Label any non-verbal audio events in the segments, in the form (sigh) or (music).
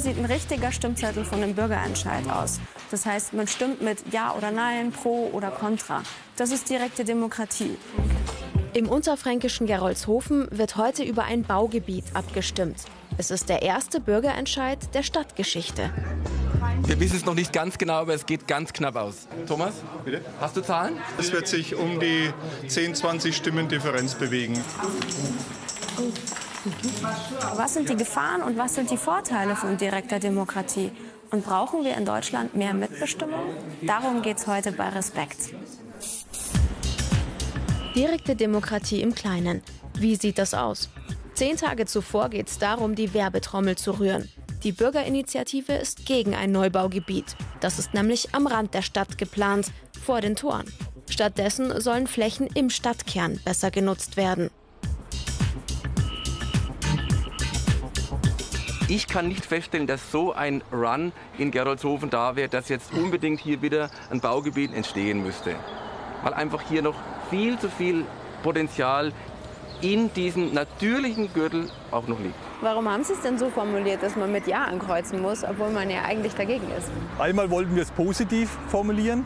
Sieht ein richtiger Stimmzettel von einem Bürgerentscheid aus. Das heißt, man stimmt mit Ja oder Nein, Pro oder Contra. Das ist direkte Demokratie. Im unterfränkischen Gerolzhofen wird heute über ein Baugebiet abgestimmt. Es ist der erste Bürgerentscheid der Stadtgeschichte. Wir wissen es noch nicht ganz genau, aber es geht ganz knapp aus. Thomas, bitte? Hast du Zahlen? Es wird sich um die 10, 20 Stimmen Differenz bewegen. Was sind die Gefahren und was sind die Vorteile von direkter Demokratie? Und brauchen wir in Deutschland mehr Mitbestimmung? Darum geht es heute bei Respekt. Direkte Demokratie im Kleinen. Wie sieht das aus? Zehn Tage zuvor geht es darum, die Werbetrommel zu rühren. Die Bürgerinitiative ist gegen ein Neubaugebiet. Das ist nämlich am Rand der Stadt geplant, vor den Toren. Stattdessen sollen Flächen im Stadtkern besser genutzt werden. Ich kann nicht feststellen, dass so ein Run in Geroldshofen da wäre, dass jetzt unbedingt hier wieder ein Baugebiet entstehen müsste. Weil einfach hier noch viel zu viel Potenzial in diesem natürlichen Gürtel auch noch liegt. Warum haben Sie es denn so formuliert, dass man mit Ja ankreuzen muss, obwohl man ja eigentlich dagegen ist? Einmal wollten wir es positiv formulieren,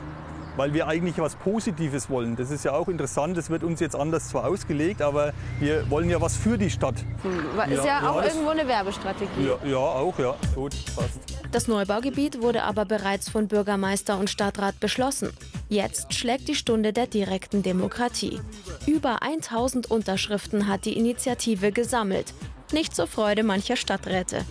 weil wir eigentlich was Positives wollen. Das ist ja auch interessant, das wird uns jetzt anders zwar ausgelegt, aber wir wollen ja was für die Stadt. Hm, ist ja, ja auch ja, irgendwo eine Werbestrategie. Ja, ja, auch, ja. Gut, passt. Das Neubaugebiet wurde aber bereits von Bürgermeister und Stadtrat beschlossen. Jetzt schlägt die Stunde der direkten Demokratie. Über 1000 Unterschriften hat die Initiative gesammelt. Nicht zur Freude mancher Stadträte.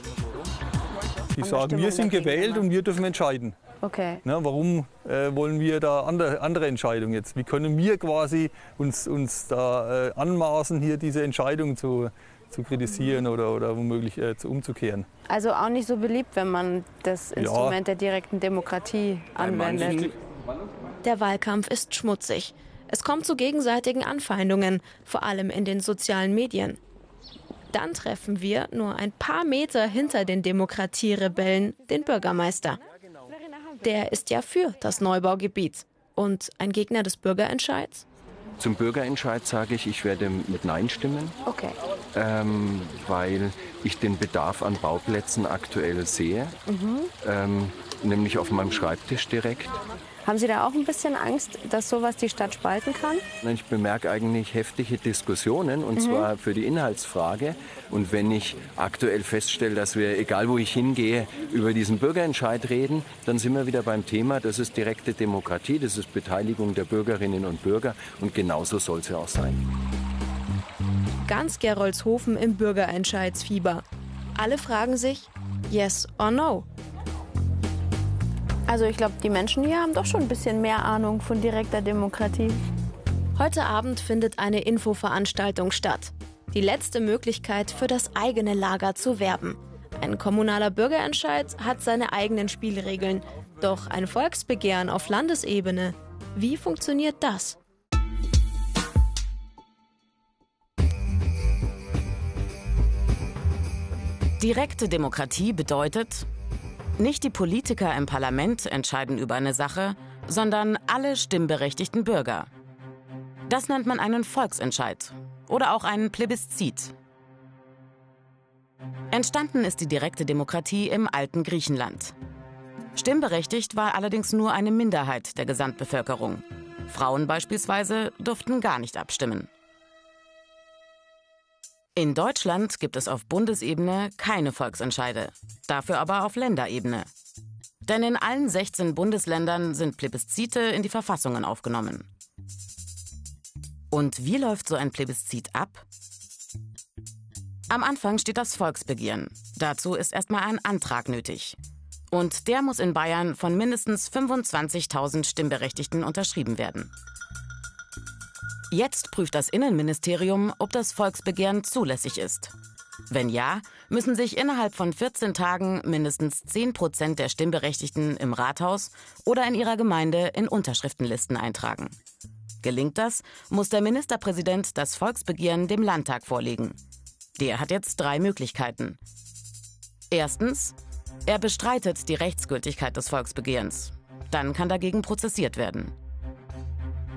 Die sagen, wir sind gewählt und wir dürfen entscheiden. Okay. Na, warum äh, wollen wir da andere, andere Entscheidungen jetzt? Wie können wir quasi uns, uns da äh, anmaßen, hier diese Entscheidung zu, zu kritisieren oder, oder womöglich äh, zu, umzukehren? Also auch nicht so beliebt, wenn man das Instrument ja. der direkten Demokratie anwendet. Der Wahlkampf ist schmutzig. Es kommt zu gegenseitigen Anfeindungen, vor allem in den sozialen Medien. Dann treffen wir nur ein paar Meter hinter den Demokratierebellen den Bürgermeister. Der ist ja für das Neubaugebiet und ein Gegner des Bürgerentscheids. Zum Bürgerentscheid sage ich, ich werde mit Nein stimmen. Okay. Ähm, weil ich den Bedarf an Bauplätzen aktuell sehe, mhm. ähm, nämlich auf meinem Schreibtisch direkt. Haben Sie da auch ein bisschen Angst, dass sowas die Stadt spalten kann? Ich bemerke eigentlich heftige Diskussionen und mhm. zwar für die Inhaltsfrage. Und wenn ich aktuell feststelle, dass wir, egal wo ich hingehe, über diesen Bürgerentscheid reden, dann sind wir wieder beim Thema, das ist direkte Demokratie, das ist Beteiligung der Bürgerinnen und Bürger und genauso soll es ja auch sein. Ganz Geroldshofen im Bürgerentscheidsfieber. Alle fragen sich, yes or no? Also ich glaube, die Menschen hier haben doch schon ein bisschen mehr Ahnung von direkter Demokratie. Heute Abend findet eine Infoveranstaltung statt. Die letzte Möglichkeit für das eigene Lager zu werben. Ein kommunaler Bürgerentscheid hat seine eigenen Spielregeln. Doch ein Volksbegehren auf Landesebene, wie funktioniert das? Direkte Demokratie bedeutet, nicht die Politiker im Parlament entscheiden über eine Sache, sondern alle stimmberechtigten Bürger. Das nennt man einen Volksentscheid oder auch einen Plebiszit. Entstanden ist die direkte Demokratie im alten Griechenland. Stimmberechtigt war allerdings nur eine Minderheit der Gesamtbevölkerung. Frauen beispielsweise durften gar nicht abstimmen. In Deutschland gibt es auf Bundesebene keine Volksentscheide, dafür aber auf Länderebene. Denn in allen 16 Bundesländern sind Plebiszite in die Verfassungen aufgenommen. Und wie läuft so ein Plebiszit ab? Am Anfang steht das Volksbegehren. Dazu ist erstmal ein Antrag nötig. Und der muss in Bayern von mindestens 25.000 Stimmberechtigten unterschrieben werden. Jetzt prüft das Innenministerium, ob das Volksbegehren zulässig ist. Wenn ja, müssen sich innerhalb von 14 Tagen mindestens 10 Prozent der Stimmberechtigten im Rathaus oder in ihrer Gemeinde in Unterschriftenlisten eintragen. Gelingt das, muss der Ministerpräsident das Volksbegehren dem Landtag vorlegen. Der hat jetzt drei Möglichkeiten. Erstens, er bestreitet die Rechtsgültigkeit des Volksbegehrens. Dann kann dagegen prozessiert werden.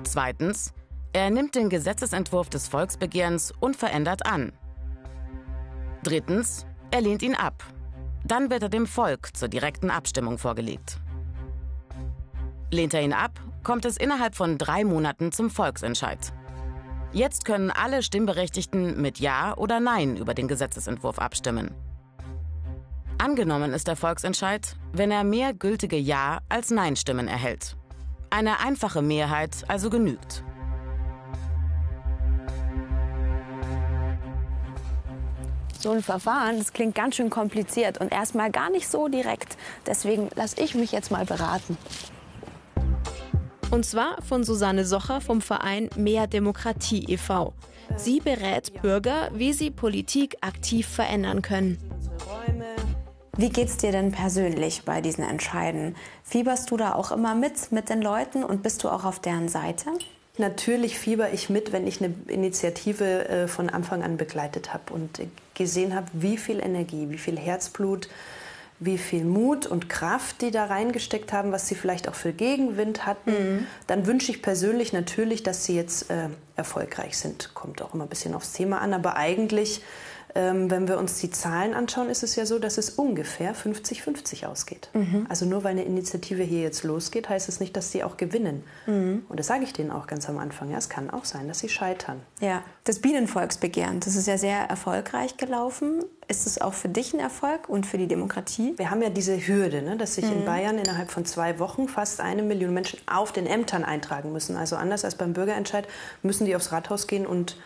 Zweitens, er nimmt den Gesetzesentwurf des Volksbegehrens unverändert an. Drittens, er lehnt ihn ab. Dann wird er dem Volk zur direkten Abstimmung vorgelegt. Lehnt er ihn ab, kommt es innerhalb von drei Monaten zum Volksentscheid. Jetzt können alle Stimmberechtigten mit Ja oder Nein über den Gesetzesentwurf abstimmen. Angenommen ist der Volksentscheid, wenn er mehr gültige Ja als Nein-Stimmen erhält. Eine einfache Mehrheit also genügt. So ein Verfahren, das klingt ganz schön kompliziert und erstmal gar nicht so direkt. Deswegen lasse ich mich jetzt mal beraten. Und zwar von Susanne Socher vom Verein Mehr Demokratie e.V. Sie berät Bürger, wie sie Politik aktiv verändern können. Wie geht's dir denn persönlich bei diesen Entscheiden? Fieberst du da auch immer mit mit den Leuten und bist du auch auf deren Seite? Natürlich fieber ich mit, wenn ich eine Initiative äh, von Anfang an begleitet habe und gesehen habe, wie viel Energie, wie viel Herzblut, wie viel Mut und Kraft die da reingesteckt haben, was sie vielleicht auch für Gegenwind hatten. Mhm. Dann wünsche ich persönlich natürlich, dass sie jetzt äh, erfolgreich sind. Kommt auch immer ein bisschen aufs Thema an, aber eigentlich wenn wir uns die Zahlen anschauen, ist es ja so, dass es ungefähr 50-50 ausgeht. Mhm. Also nur weil eine Initiative hier jetzt losgeht, heißt es nicht, dass sie auch gewinnen. Mhm. Und das sage ich denen auch ganz am Anfang. Ja, es kann auch sein, dass sie scheitern. Ja, das Bienenvolksbegehren, das ist ja sehr erfolgreich gelaufen. Ist es auch für dich ein Erfolg und für die Demokratie? Wir haben ja diese Hürde, ne, dass sich mhm. in Bayern innerhalb von zwei Wochen fast eine Million Menschen auf den Ämtern eintragen müssen. Also anders als beim Bürgerentscheid müssen die aufs Rathaus gehen und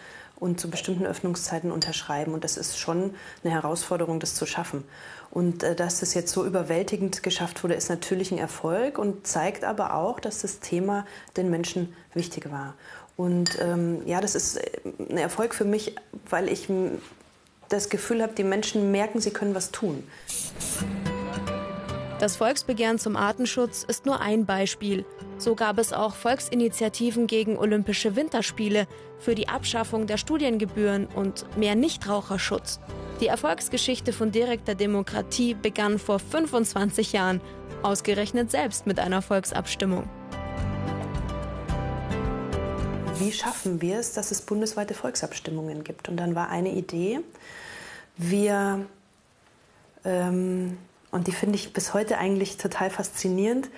und zu bestimmten Öffnungszeiten unterschreiben. Und das ist schon eine Herausforderung, das zu schaffen. Und äh, dass das jetzt so überwältigend geschafft wurde, ist natürlich ein Erfolg und zeigt aber auch, dass das Thema den Menschen wichtig war. Und ähm, ja, das ist äh, ein Erfolg für mich, weil ich das Gefühl habe, die Menschen merken, sie können was tun. Das Volksbegehren zum Artenschutz ist nur ein Beispiel. So gab es auch Volksinitiativen gegen Olympische Winterspiele, für die Abschaffung der Studiengebühren und mehr Nichtraucherschutz. Die Erfolgsgeschichte von direkter Demokratie begann vor 25 Jahren, ausgerechnet selbst mit einer Volksabstimmung. Wie schaffen wir es, dass es bundesweite Volksabstimmungen gibt? Und dann war eine Idee, wir ähm, und die finde ich bis heute eigentlich total faszinierend.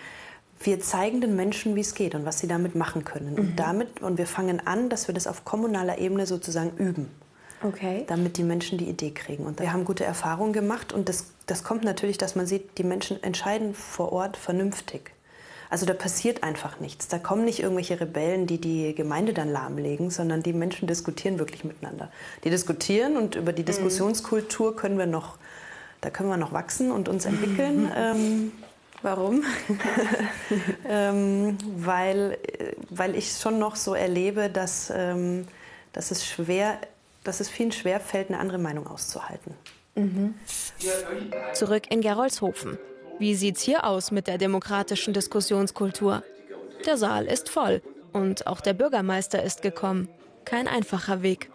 Wir zeigen den Menschen, wie es geht und was sie damit machen können. Mhm. Und damit, und wir fangen an, dass wir das auf kommunaler Ebene sozusagen üben. Okay. Damit die Menschen die Idee kriegen. Und wir haben gute Erfahrungen gemacht und das, das kommt natürlich, dass man sieht, die Menschen entscheiden vor Ort vernünftig. Also da passiert einfach nichts. Da kommen nicht irgendwelche Rebellen, die die Gemeinde dann lahmlegen, sondern die Menschen diskutieren wirklich miteinander. Die diskutieren und über die mhm. Diskussionskultur können wir noch da können wir noch wachsen und uns entwickeln. (laughs) ähm, Warum? (laughs) ähm, weil, weil ich schon noch so erlebe, dass, ähm, dass, es schwer, dass es vielen schwer fällt, eine andere Meinung auszuhalten. Mhm. Zurück in Gerolzhofen. Wie sieht's hier aus mit der demokratischen Diskussionskultur? Der Saal ist voll und auch der Bürgermeister ist gekommen. Kein einfacher Weg.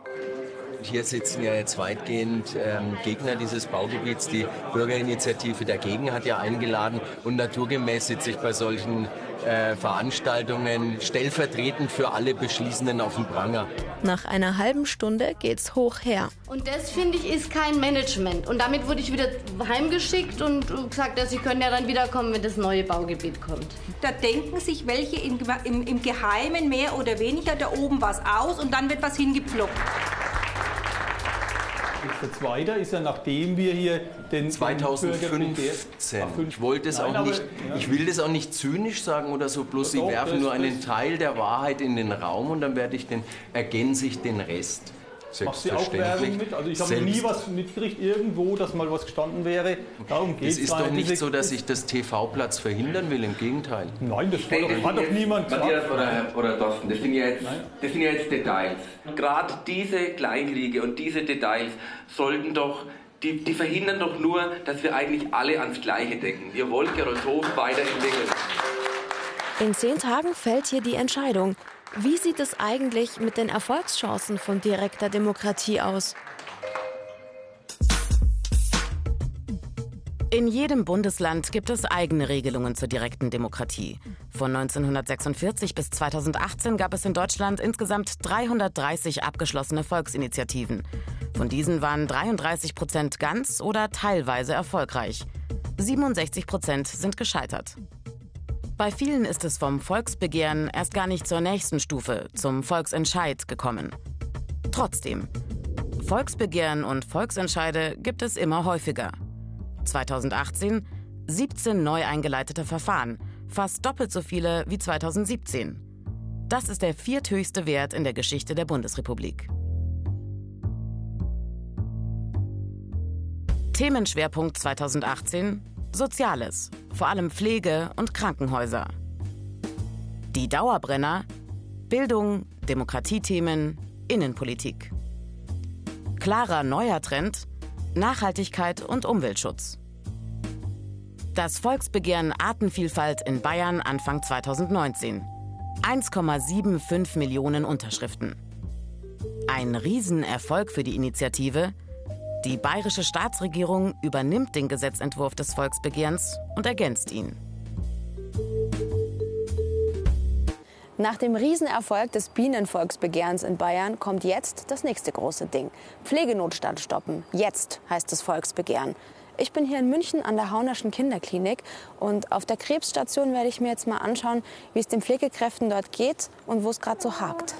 Hier sitzen ja jetzt weitgehend ähm, Gegner dieses Baugebiets. Die Bürgerinitiative dagegen hat ja eingeladen und naturgemäß sitze ich bei solchen äh, Veranstaltungen stellvertretend für alle Beschließenden auf dem Pranger. Nach einer halben Stunde geht's hoch her. Und das finde ich ist kein Management. Und damit wurde ich wieder heimgeschickt und gesagt, dass sie können ja dann wiederkommen, wenn das neue Baugebiet kommt. Da denken sich welche im, im, im Geheimen mehr oder weniger da oben was aus und dann wird was hingepflockt. Der zweite ist ja, nachdem wir hier den 2015. Ich wollte es auch nicht, ich will das auch nicht zynisch sagen oder so, bloß Sie werfen nur einen Teil der Wahrheit in den Raum und dann werde ich den, ergänze ich den Rest. Machst du auch Werbung mit? Also ich habe nie was mitgekriegt irgendwo, dass mal was gestanden wäre. Darum geht es ist doch nicht so, dass ich das TV-Platz verhindern will, im Gegenteil. Nein, das, hey, das hat doch niemand gesagt. Matthias oder, oder Thorsten, das sind, ja jetzt, das sind ja jetzt Details. Gerade diese Kleinkriege und diese Details sollten doch die, die, verhindern doch nur, dass wir eigentlich alle ans Gleiche denken. Wir wollen Gerolzhofen weiterentwickeln. In zehn Tagen fällt hier die Entscheidung. Wie sieht es eigentlich mit den Erfolgschancen von direkter Demokratie aus? In jedem Bundesland gibt es eigene Regelungen zur direkten Demokratie. Von 1946 bis 2018 gab es in Deutschland insgesamt 330 abgeschlossene Volksinitiativen. Von diesen waren 33 Prozent ganz oder teilweise erfolgreich. 67 Prozent sind gescheitert. Bei vielen ist es vom Volksbegehren erst gar nicht zur nächsten Stufe, zum Volksentscheid gekommen. Trotzdem, Volksbegehren und Volksentscheide gibt es immer häufiger. 2018 17 neu eingeleitete Verfahren, fast doppelt so viele wie 2017. Das ist der vierthöchste Wert in der Geschichte der Bundesrepublik. Themenschwerpunkt 2018 Soziales, vor allem Pflege und Krankenhäuser. Die Dauerbrenner Bildung, Demokratiethemen, Innenpolitik. Klarer neuer Trend Nachhaltigkeit und Umweltschutz. Das Volksbegehren Artenvielfalt in Bayern Anfang 2019. 1,75 Millionen Unterschriften. Ein Riesenerfolg für die Initiative. Die bayerische Staatsregierung übernimmt den Gesetzentwurf des Volksbegehrens und ergänzt ihn. Nach dem Riesenerfolg des Bienenvolksbegehrens in Bayern kommt jetzt das nächste große Ding. Pflegenotstand stoppen. Jetzt heißt das Volksbegehren. Ich bin hier in München an der Haunerschen Kinderklinik und auf der Krebsstation werde ich mir jetzt mal anschauen, wie es den Pflegekräften dort geht und wo es gerade so hakt.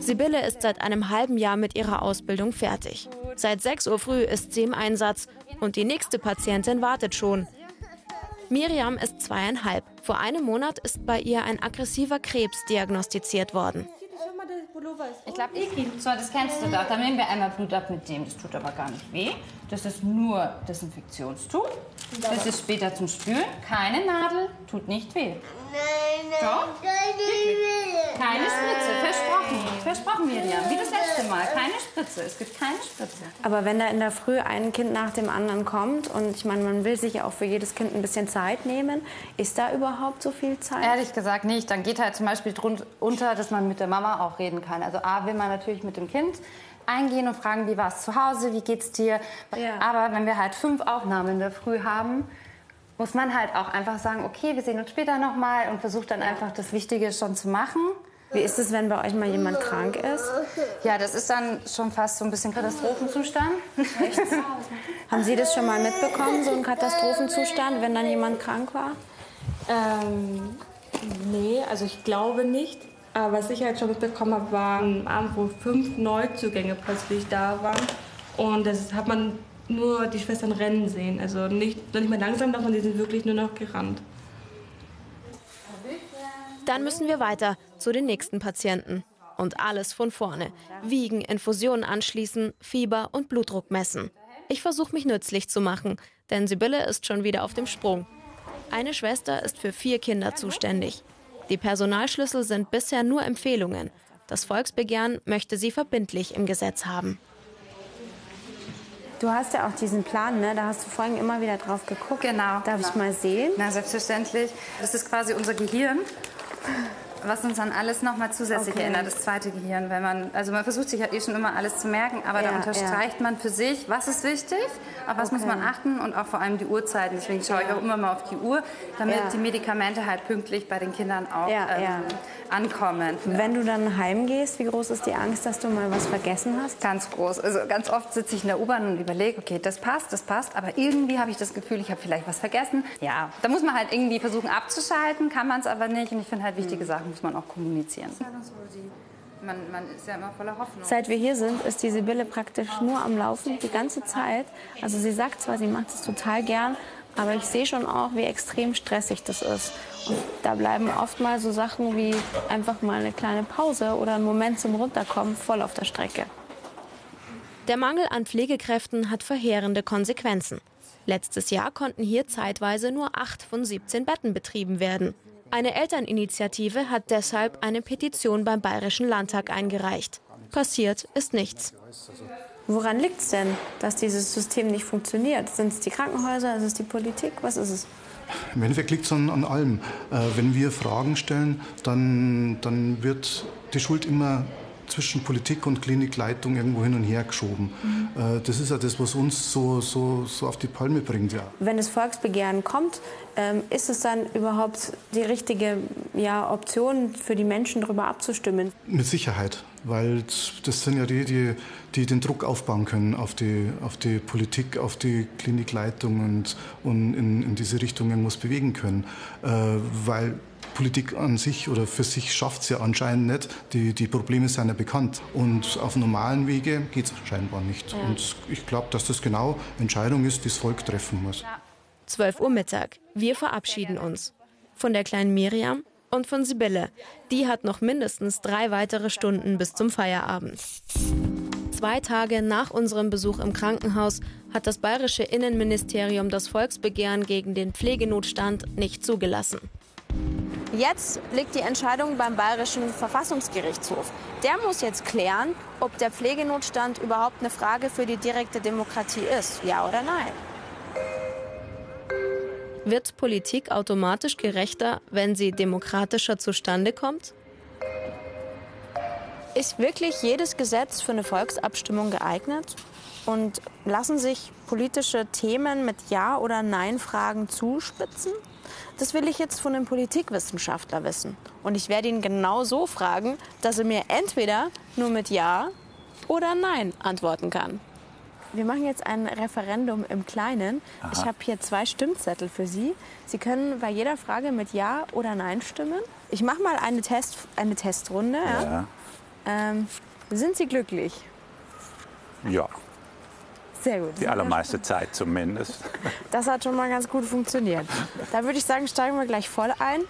Sibylle ist seit einem halben Jahr mit ihrer Ausbildung fertig. Seit 6 Uhr früh ist sie im Einsatz und die nächste Patientin wartet schon. Miriam ist zweieinhalb. Vor einem Monat ist bei ihr ein aggressiver Krebs diagnostiziert worden. Ich glaube, so, das kennst du doch. Da nehmen wir einmal Blut ab mit dem. Das tut aber gar nicht weh. Das ist nur Desinfektionstuch. Das ist später zum Spülen. Keine Nadel, tut nicht weh. Nein, nein, Doch? Keine Spritze, versprochen. Versprochen, Miriam. Wie das letzte Mal. Keine Spritze. Es gibt keine Spritze. Aber wenn da in der Früh ein Kind nach dem anderen kommt und ich meine, man will sich ja auch für jedes Kind ein bisschen Zeit nehmen, ist da überhaupt so viel Zeit? Ehrlich gesagt nicht. Dann geht halt zum Beispiel drunter, dass man mit der Mama auch reden kann. Also A, will man natürlich mit dem Kind eingehen und fragen, wie war es zu Hause, wie geht's dir. Ja. Aber wenn wir halt fünf Aufnahmen in der Früh haben, muss man halt auch einfach sagen, okay, wir sehen uns später nochmal und versucht dann einfach das Wichtige schon zu machen. Wie ist es, wenn bei euch mal jemand krank ist? Ja, das ist dann schon fast so ein bisschen Katastrophenzustand. (laughs) Haben Sie das schon mal mitbekommen, so ein Katastrophenzustand, wenn dann jemand krank war? Ähm, nee, also ich glaube nicht. Aber was ich halt schon mitbekommen habe, war ein Abend, wo fünf Neuzugänge plötzlich da waren. Und das hat man nur die Schwestern rennen sehen. Also nicht, nicht mehr langsam, sondern die sind wirklich nur noch gerannt. Dann müssen wir weiter zu den nächsten Patienten. Und alles von vorne. Wiegen, Infusionen anschließen, Fieber und Blutdruck messen. Ich versuche mich nützlich zu machen, denn Sibylle ist schon wieder auf dem Sprung. Eine Schwester ist für vier Kinder zuständig. Die Personalschlüssel sind bisher nur Empfehlungen. Das Volksbegehren möchte sie verbindlich im Gesetz haben. Du hast ja auch diesen Plan, ne? da hast du vorhin immer wieder drauf geguckt. Genau. Darf genau. ich mal sehen? Na, selbstverständlich. Das ist quasi unser Gehirn was uns an alles noch mal zusätzlich okay. erinnert, das zweite Gehirn. Wenn man, also man versucht sich ja eh schon immer alles zu merken, aber ja, da unterstreicht ja. man für sich, was ist wichtig, auf was okay. muss man achten und auch vor allem die Uhrzeiten. Deswegen schaue ich auch immer mal auf die Uhr, damit die Medikamente halt pünktlich bei den Kindern auch ähm, ankommen. Wenn du dann heimgehst, wie groß ist die Angst, dass du mal was vergessen hast? Ganz groß. Also ganz oft sitze ich in der U-Bahn und überlege, okay, das passt, das passt, aber irgendwie habe ich das Gefühl, ich habe vielleicht was vergessen. Ja, da muss man halt irgendwie versuchen abzuschalten, kann man es aber nicht. Und ich finde halt wichtige mhm. Sachen muss man auch kommunizieren. Man, man, ist ja immer voller Hoffnung. Seit wir hier sind, ist die Sibylle praktisch nur am Laufen, die ganze Zeit. Also sie sagt zwar, sie macht es total gern, aber ich sehe schon auch, wie extrem stressig das ist. Und da bleiben oft mal so Sachen wie einfach mal eine kleine Pause oder ein Moment zum Runterkommen voll auf der Strecke. Der Mangel an Pflegekräften hat verheerende Konsequenzen. Letztes Jahr konnten hier zeitweise nur acht von 17 Betten betrieben werden. Eine Elterninitiative hat deshalb eine Petition beim Bayerischen Landtag eingereicht. Passiert ist nichts. Woran liegt es denn, dass dieses System nicht funktioniert? Sind es die Krankenhäuser, ist es die Politik? Was ist es? Im Endeffekt liegt es an, an, allem. Äh, wenn wir Fragen stellen, dann, dann wird die Schuld immer zwischen Politik und Klinikleitung irgendwo hin und her geschoben. Mhm. Das ist ja das, was uns so, so, so auf die Palme bringt. Ja. Wenn das Volksbegehren kommt, ähm, ist es dann überhaupt die richtige ja, Option für die Menschen, darüber abzustimmen? Mit Sicherheit. weil das sind ja die, die, die den Druck aufbauen können auf die, auf die Politik, auf die Klinikleitung und, und in, in diese Richtung irgendwas bewegen können. Äh, weil Politik an sich oder für sich schafft es ja anscheinend nicht. Die, die Probleme sind ja bekannt. Und auf normalen Wege geht es scheinbar nicht. Ja. Und ich glaube, dass das genau Entscheidung ist, die das Volk treffen muss. 12 Uhr Mittag. Wir verabschieden uns. Von der kleinen Miriam und von Sibylle. Die hat noch mindestens drei weitere Stunden bis zum Feierabend. Zwei Tage nach unserem Besuch im Krankenhaus hat das bayerische Innenministerium das Volksbegehren gegen den Pflegenotstand nicht zugelassen. Jetzt liegt die Entscheidung beim Bayerischen Verfassungsgerichtshof. Der muss jetzt klären, ob der Pflegenotstand überhaupt eine Frage für die direkte Demokratie ist. Ja oder nein? Wird Politik automatisch gerechter, wenn sie demokratischer zustande kommt? Ist wirklich jedes Gesetz für eine Volksabstimmung geeignet? Und lassen sich politische Themen mit Ja- oder Nein-Fragen zuspitzen? Das will ich jetzt von einem Politikwissenschaftler wissen. Und ich werde ihn genau so fragen, dass er mir entweder nur mit Ja oder Nein antworten kann. Wir machen jetzt ein Referendum im Kleinen. Aha. Ich habe hier zwei Stimmzettel für Sie. Sie können bei jeder Frage mit Ja oder Nein stimmen. Ich mache mal eine, Test, eine Testrunde. Ja. ja. Ähm, sind Sie glücklich? Ja. Sehr gut. Die allermeiste Zeit zumindest. (laughs) Das hat schon mal ganz gut funktioniert. Da würde ich sagen, steigen wir gleich voll ein.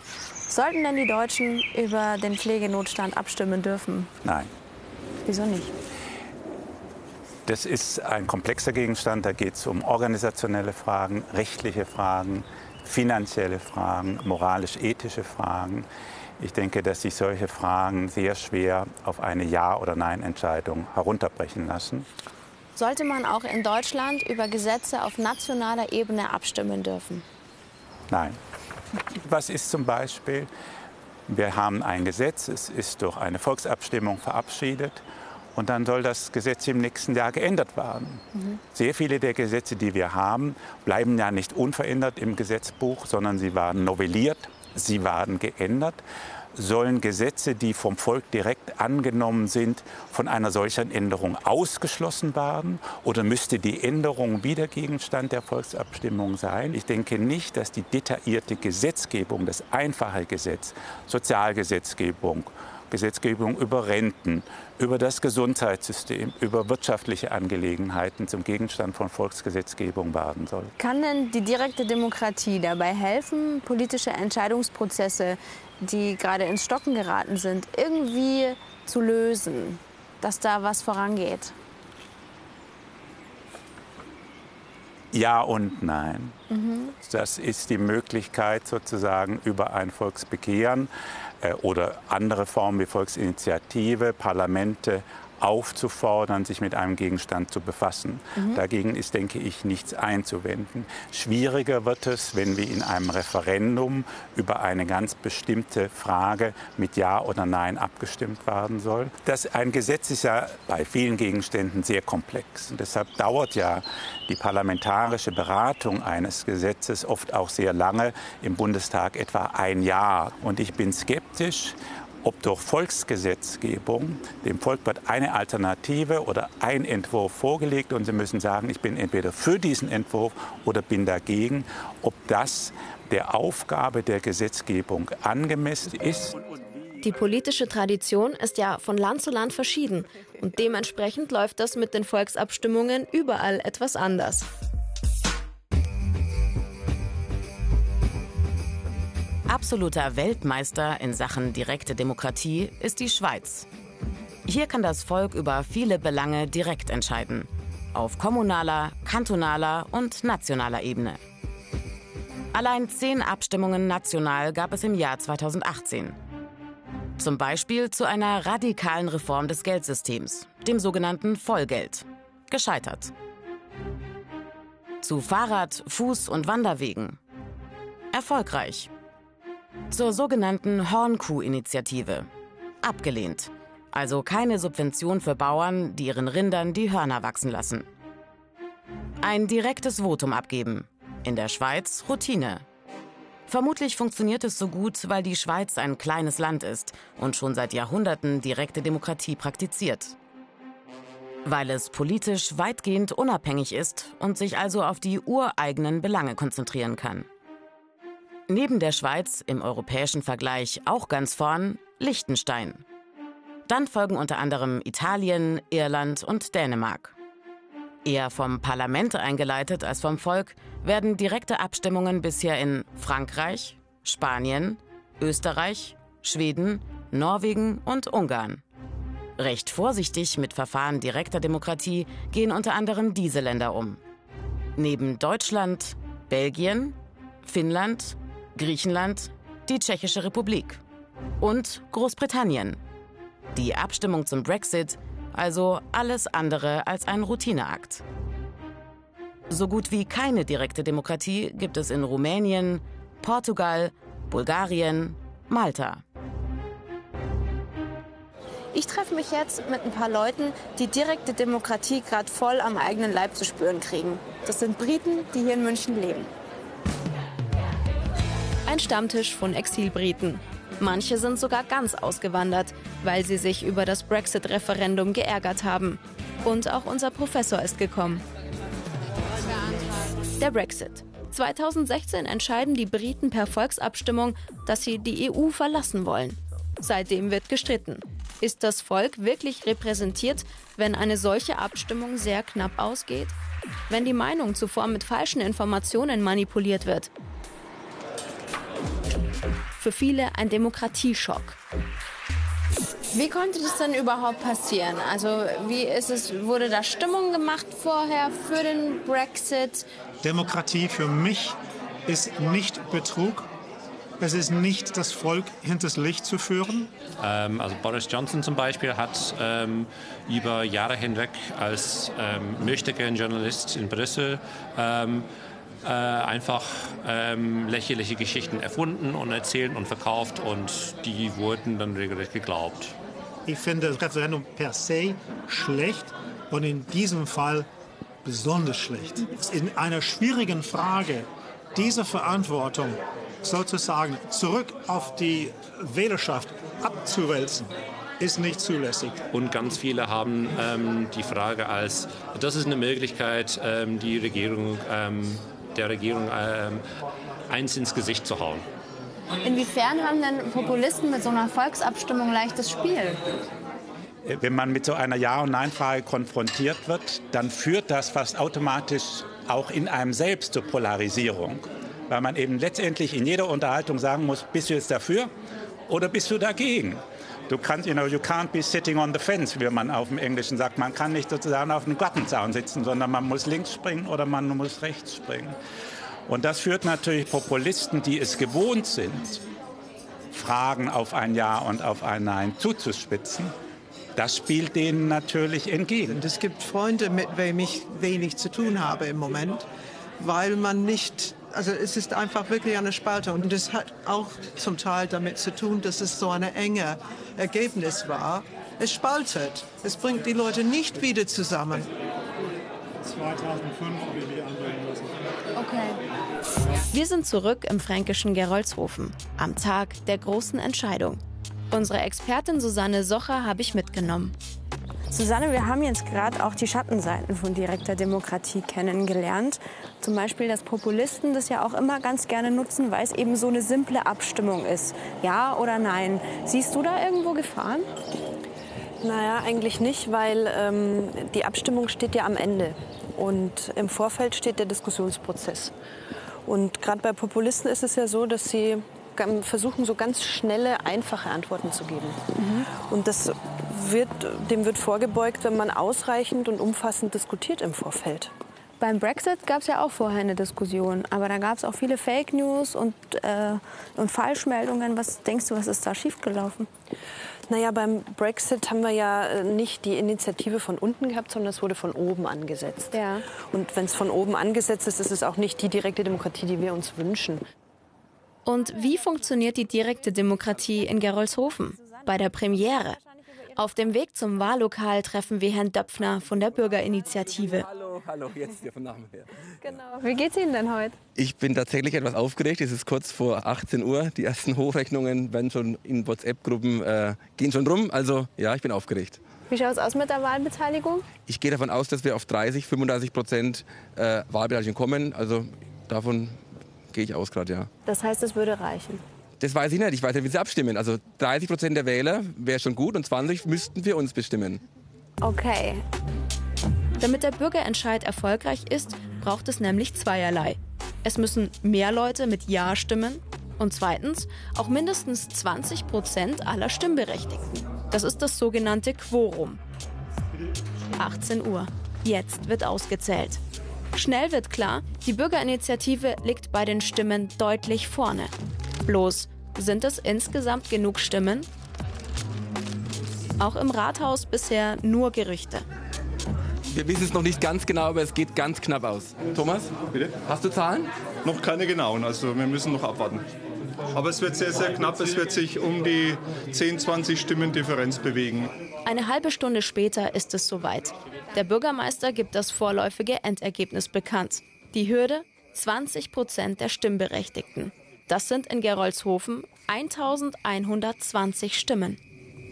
Sollten denn die Deutschen über den Pflegenotstand abstimmen dürfen? Nein. Wieso nicht? Das ist ein komplexer Gegenstand. Da geht es um organisationelle Fragen, rechtliche Fragen, finanzielle Fragen, moralisch-ethische Fragen. Ich denke, dass sich solche Fragen sehr schwer auf eine Ja- oder Nein-Entscheidung herunterbrechen lassen. Sollte man auch in Deutschland über Gesetze auf nationaler Ebene abstimmen dürfen? Nein. Was ist zum Beispiel? Wir haben ein Gesetz, es ist durch eine Volksabstimmung verabschiedet und dann soll das Gesetz im nächsten Jahr geändert werden. Mhm. Sehr viele der Gesetze, die wir haben, bleiben ja nicht unverändert im Gesetzbuch, sondern sie waren novelliert, sie waren geändert. Sollen Gesetze, die vom Volk direkt angenommen sind, von einer solchen Änderung ausgeschlossen werden? Oder müsste die Änderung wieder Gegenstand der Volksabstimmung sein? Ich denke nicht, dass die detaillierte Gesetzgebung, das einfache Gesetz, Sozialgesetzgebung, Gesetzgebung über Renten, über das Gesundheitssystem, über wirtschaftliche Angelegenheiten zum Gegenstand von Volksgesetzgebung werden soll. Kann denn die direkte Demokratie dabei helfen, politische Entscheidungsprozesse, die gerade ins Stocken geraten sind, irgendwie zu lösen, dass da was vorangeht? Ja und nein. Mhm. Das ist die Möglichkeit sozusagen über ein Volksbegehren oder andere Formen wie Volksinitiative, Parlamente aufzufordern, sich mit einem Gegenstand zu befassen. Mhm. Dagegen ist, denke ich, nichts einzuwenden. Schwieriger wird es, wenn wir in einem Referendum über eine ganz bestimmte Frage mit Ja oder Nein abgestimmt werden soll. Das, ein Gesetz ist ja bei vielen Gegenständen sehr komplex. Und deshalb dauert ja die parlamentarische Beratung eines Gesetzes oft auch sehr lange, im Bundestag etwa ein Jahr. Und ich bin skeptisch, ob durch Volksgesetzgebung, dem Volk wird eine Alternative oder ein Entwurf vorgelegt und Sie müssen sagen, ich bin entweder für diesen Entwurf oder bin dagegen, ob das der Aufgabe der Gesetzgebung angemessen ist. Die politische Tradition ist ja von Land zu Land verschieden und dementsprechend läuft das mit den Volksabstimmungen überall etwas anders. Absoluter Weltmeister in Sachen direkte Demokratie ist die Schweiz. Hier kann das Volk über viele Belange direkt entscheiden. Auf kommunaler, kantonaler und nationaler Ebene. Allein zehn Abstimmungen national gab es im Jahr 2018. Zum Beispiel zu einer radikalen Reform des Geldsystems, dem sogenannten Vollgeld. Gescheitert. Zu Fahrrad-, Fuß- und Wanderwegen. Erfolgreich zur sogenannten Hornkuh-Initiative. Abgelehnt. Also keine Subvention für Bauern, die ihren Rindern die Hörner wachsen lassen. Ein direktes Votum abgeben. In der Schweiz Routine. Vermutlich funktioniert es so gut, weil die Schweiz ein kleines Land ist und schon seit Jahrhunderten direkte Demokratie praktiziert. Weil es politisch weitgehend unabhängig ist und sich also auf die ureigenen Belange konzentrieren kann. Neben der Schweiz im europäischen Vergleich auch ganz vorn Liechtenstein. Dann folgen unter anderem Italien, Irland und Dänemark. Eher vom Parlament eingeleitet als vom Volk werden direkte Abstimmungen bisher in Frankreich, Spanien, Österreich, Schweden, Norwegen und Ungarn. Recht vorsichtig mit Verfahren direkter Demokratie gehen unter anderem diese Länder um. Neben Deutschland, Belgien, Finnland, Griechenland, die Tschechische Republik und Großbritannien. Die Abstimmung zum Brexit also alles andere als ein Routineakt. So gut wie keine direkte Demokratie gibt es in Rumänien, Portugal, Bulgarien, Malta. Ich treffe mich jetzt mit ein paar Leuten, die direkte Demokratie gerade voll am eigenen Leib zu spüren kriegen. Das sind Briten, die hier in München leben. Ein Stammtisch von Exilbriten. Manche sind sogar ganz ausgewandert, weil sie sich über das Brexit-Referendum geärgert haben. Und auch unser Professor ist gekommen. Der Brexit. 2016 entscheiden die Briten per Volksabstimmung, dass sie die EU verlassen wollen. Seitdem wird gestritten. Ist das Volk wirklich repräsentiert, wenn eine solche Abstimmung sehr knapp ausgeht? Wenn die Meinung zuvor mit falschen Informationen manipuliert wird? Für viele ein Demokratieschock. Wie konnte das denn überhaupt passieren? Also wie ist es, wurde da Stimmung gemacht vorher für den Brexit? Demokratie für mich ist nicht Betrug. Es ist nicht das Volk hinters Licht zu führen. Ähm, also Boris Johnson zum Beispiel hat ähm, über Jahre hinweg als ähm, möchtegern Journalist in Brüssel ähm, äh, einfach ähm, lächerliche Geschichten erfunden und erzählt und verkauft und die wurden dann regelrecht geglaubt. Ich finde das Referendum per se schlecht und in diesem Fall besonders schlecht. In einer schwierigen Frage diese Verantwortung sozusagen zurück auf die Wählerschaft abzuwälzen, ist nicht zulässig. Und ganz viele haben ähm, die Frage als, das ist eine Möglichkeit, ähm, die Regierung ähm, der Regierung ähm, eins ins Gesicht zu hauen. Inwiefern haben denn Populisten mit so einer Volksabstimmung leichtes Spiel? Wenn man mit so einer Ja- und Nein-Frage konfrontiert wird, dann führt das fast automatisch auch in einem selbst zur Polarisierung. Weil man eben letztendlich in jeder Unterhaltung sagen muss, bist du jetzt dafür oder bist du dagegen? Du kannst, you know, you can't be sitting on the fence, wie man auf dem Englischen sagt. Man kann nicht sozusagen auf dem Gartenzaun sitzen, sondern man muss links springen oder man muss rechts springen. Und das führt natürlich Populisten, die es gewohnt sind, Fragen auf ein Ja und auf ein Nein zuzuspitzen. Das spielt denen natürlich entgegen. Es gibt Freunde, mit wem ich wenig zu tun habe im Moment, weil man nicht also es ist einfach wirklich eine Spalte und das hat auch zum Teil damit zu tun, dass es so ein enge Ergebnis war. Es spaltet. Es bringt die Leute nicht wieder zusammen. 2005 habe ich mich anbringen lassen. Okay. Wir sind zurück im fränkischen Gerolzhofen, am Tag der großen Entscheidung. Unsere Expertin Susanne Socher habe ich mitgenommen. Susanne, wir haben jetzt gerade auch die Schattenseiten von direkter Demokratie kennengelernt. Zum Beispiel, dass Populisten das ja auch immer ganz gerne nutzen, weil es eben so eine simple Abstimmung ist. Ja oder nein. Siehst du da irgendwo Gefahren? Naja, eigentlich nicht, weil ähm, die Abstimmung steht ja am Ende. Und im Vorfeld steht der Diskussionsprozess. Und gerade bei Populisten ist es ja so, dass sie versuchen, so ganz schnelle, einfache Antworten zu geben. Mhm. Und das wird, dem wird vorgebeugt, wenn man ausreichend und umfassend diskutiert im Vorfeld. Beim Brexit gab es ja auch vorher eine Diskussion, aber da gab es auch viele Fake News und, äh, und Falschmeldungen. Was denkst du, was ist da schiefgelaufen? Naja, beim Brexit haben wir ja äh, nicht die Initiative von unten gehabt, sondern es wurde von oben angesetzt. Ja. Und wenn es von oben angesetzt ist, ist es auch nicht die direkte Demokratie, die wir uns wünschen. Und wie funktioniert die direkte Demokratie in Gerolzhofen? Bei der Premiere. Auf dem Weg zum Wahllokal treffen wir Herrn Döpfner von der Bürgerinitiative. Hallo, hallo, jetzt hier von Namen her. Genau. Wie geht's Ihnen denn heute? Ich bin tatsächlich etwas aufgeregt. Es ist kurz vor 18 Uhr. Die ersten Hochrechnungen werden schon in WhatsApp-Gruppen äh, gehen schon rum. Also ja, ich bin aufgeregt. Wie schaut es aus mit der Wahlbeteiligung? Ich gehe davon aus, dass wir auf 30, 35 Prozent äh, Wahlbeteiligung kommen. Also davon gehe ich aus gerade, ja. Das heißt, es würde reichen. Das weiß ich nicht. Ich weiß nicht, wie sie abstimmen. Also 30 Prozent der Wähler wäre schon gut und 20 müssten wir uns bestimmen. Okay. Damit der Bürgerentscheid erfolgreich ist, braucht es nämlich zweierlei. Es müssen mehr Leute mit Ja stimmen und zweitens auch mindestens 20 Prozent aller Stimmberechtigten. Das ist das sogenannte Quorum. 18 Uhr. Jetzt wird ausgezählt. Schnell wird klar, die Bürgerinitiative liegt bei den Stimmen deutlich vorne. Bloß, sind es insgesamt genug Stimmen? Auch im Rathaus bisher nur Gerüchte. Wir wissen es noch nicht ganz genau, aber es geht ganz knapp aus. Thomas? Bitte? Hast du Zahlen? Noch keine genauen, also wir müssen noch abwarten. Aber es wird sehr, sehr knapp. Es wird sich um die 10, 20 Stimmen Differenz bewegen. Eine halbe Stunde später ist es soweit. Der Bürgermeister gibt das vorläufige Endergebnis bekannt. Die Hürde 20 Prozent der Stimmberechtigten. Das sind in Gerolzhofen 1120 Stimmen.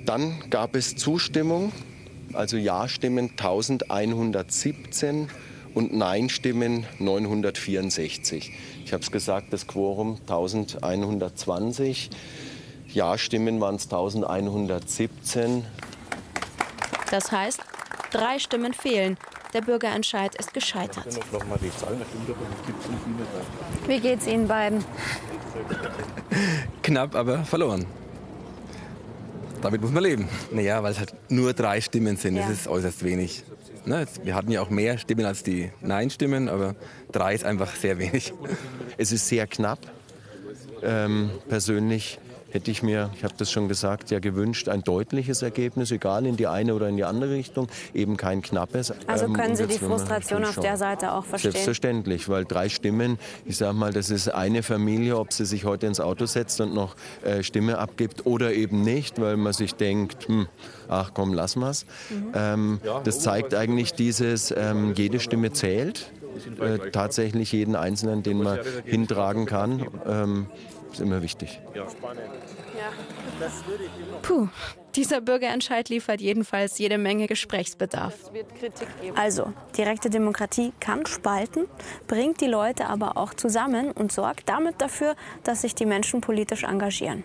Dann gab es Zustimmung, also Ja-Stimmen 1117 und Nein-Stimmen 964. Ich habe es gesagt, das Quorum 1120. Ja-Stimmen waren es 1117. Das heißt, drei Stimmen fehlen. Der Bürgerentscheid ist gescheitert. Wie geht's Ihnen beiden? Knapp, aber verloren. Damit muss man leben. Naja, weil es halt nur drei Stimmen sind. Ja. Das ist äußerst wenig. Ne, wir hatten ja auch mehr Stimmen als die Nein-Stimmen, aber drei ist einfach sehr wenig. Es ist sehr knapp. Ähm, persönlich hätte ich mir, ich habe das schon gesagt, ja gewünscht, ein deutliches Ergebnis, egal in die eine oder in die andere Richtung, eben kein knappes. Also Ähm, können und Sie die Frustration auf der. Seite auch verstehen? Selbstverständlich, weil drei Stimmen, ich sage mal, das ist eine Familie, ob sie sich heute ins Auto setzt und noch äh, Stimme abgibt oder eben nicht, weil man sich denkt, hm, ach komm, lass mal's. Ähm, das zeigt eigentlich dieses, ähm, jede Stimme zählt, äh, tatsächlich jeden Einzelnen, den man hintragen kann, ähm, ist immer wichtig. Puh, dieser Bürgerentscheid liefert jedenfalls jede Menge Gesprächsbedarf. Also, direkte Demokratie kann spalten, bringt die Leute aber auch zusammen und sorgt damit dafür, dass sich die Menschen politisch engagieren.